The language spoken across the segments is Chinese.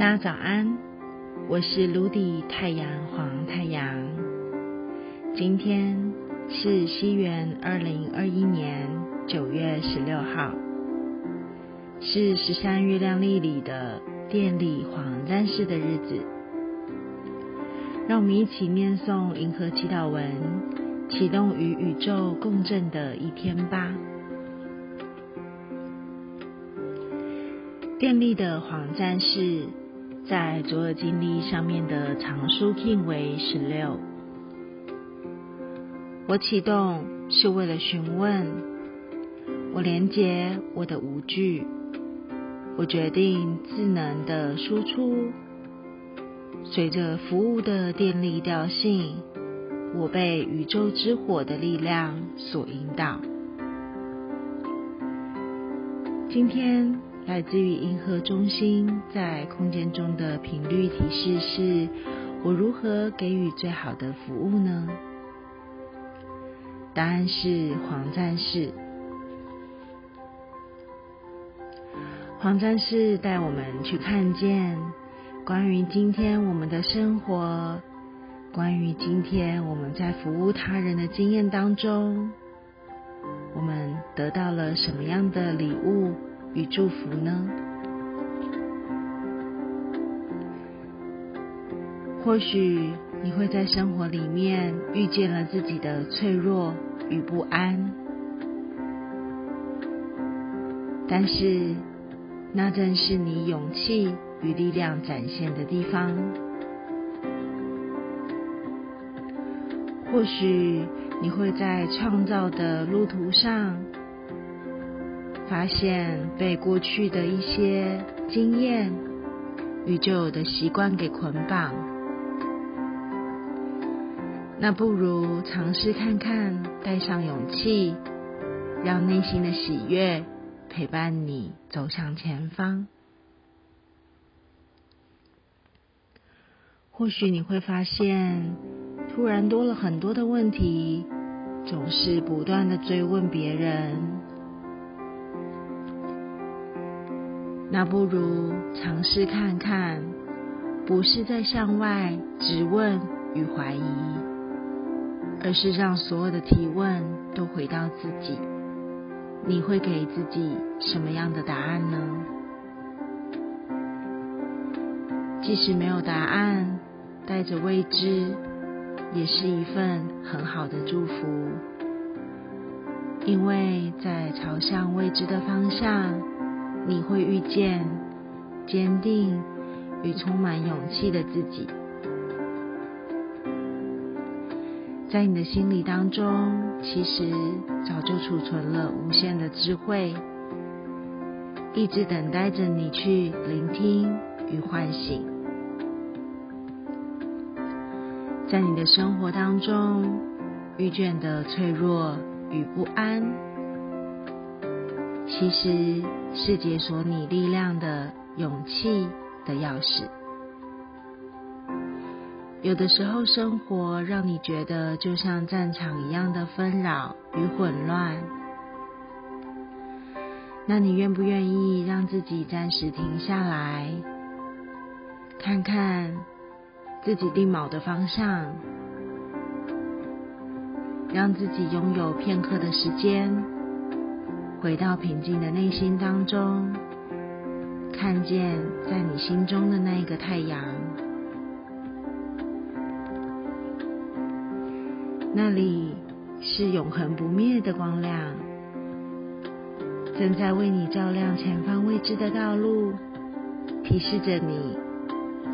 大家早安，我是卢迪太阳黄太阳。今天是西元二零二一年九月十六号，是十三月亮历里的电力黄战士的日子。让我们一起念诵银河祈祷文，启动与宇宙共振的一天吧。电力的黄战士。在左耳经历上面的常数 k 为十六。我启动是为了询问，我连接我的无惧，我决定智能的输出。随着服务的电力调性，我被宇宙之火的力量所引导。今天。来自于银河中心在空间中的频率提示是：我如何给予最好的服务呢？答案是黄战士。黄战士带我们去看见关于今天我们的生活，关于今天我们在服务他人的经验当中，我们得到了什么样的礼物？与祝福呢？或许你会在生活里面遇见了自己的脆弱与不安，但是那正是你勇气与力量展现的地方。或许你会在创造的路途上。发现被过去的一些经验与旧有的习惯给捆绑，那不如尝试看看，带上勇气，让内心的喜悦陪伴你走向前方。或许你会发现，突然多了很多的问题，总是不断的追问别人。那不如尝试看看，不是在向外质问与怀疑，而是让所有的提问都回到自己。你会给自己什么样的答案呢？即使没有答案，带着未知，也是一份很好的祝福，因为在朝向未知的方向。你会遇见坚定与充满勇气的自己，在你的心里当中，其实早就储存了无限的智慧，一直等待着你去聆听与唤醒。在你的生活当中遇见的脆弱与不安。其实是解锁你力量的勇气的钥匙。有的时候，生活让你觉得就像战场一样的纷扰与混乱，那你愿不愿意让自己暂时停下来，看看自己定锚的方向，让自己拥有片刻的时间？回到平静的内心当中，看见在你心中的那一个太阳，那里是永恒不灭的光亮，正在为你照亮前方未知的道路，提示着你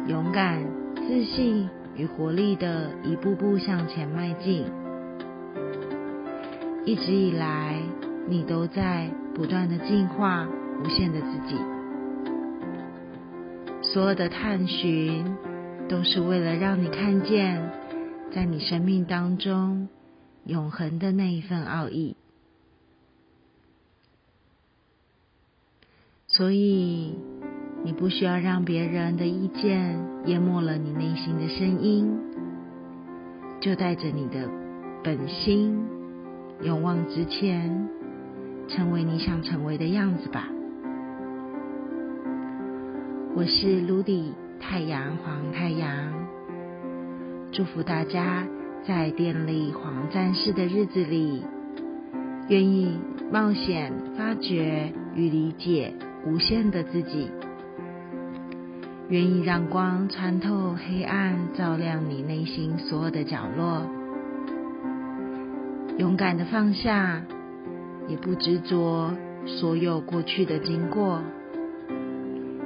勇敢、自信与活力的一步步向前迈进。一直以来。你都在不断的进化，无限的自己。所有的探寻，都是为了让你看见，在你生命当中永恒的那一份奥义。所以，你不需要让别人的意见淹没了你内心的声音，就带着你的本心，勇往直前。成为你想成为的样子吧。我是卢迪太阳黄太阳，祝福大家在电力黄战士的日子里，愿意冒险发掘与理解无限的自己，愿意让光穿透黑暗，照亮你内心所有的角落，勇敢的放下，也不执着所有过去的经过。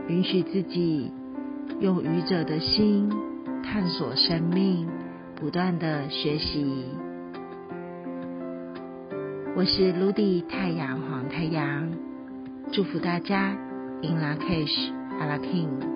允许自己用愚者的心探索生命，不断的学习。我是卢迪太阳黄太阳，祝福大家 In La Cash a La King。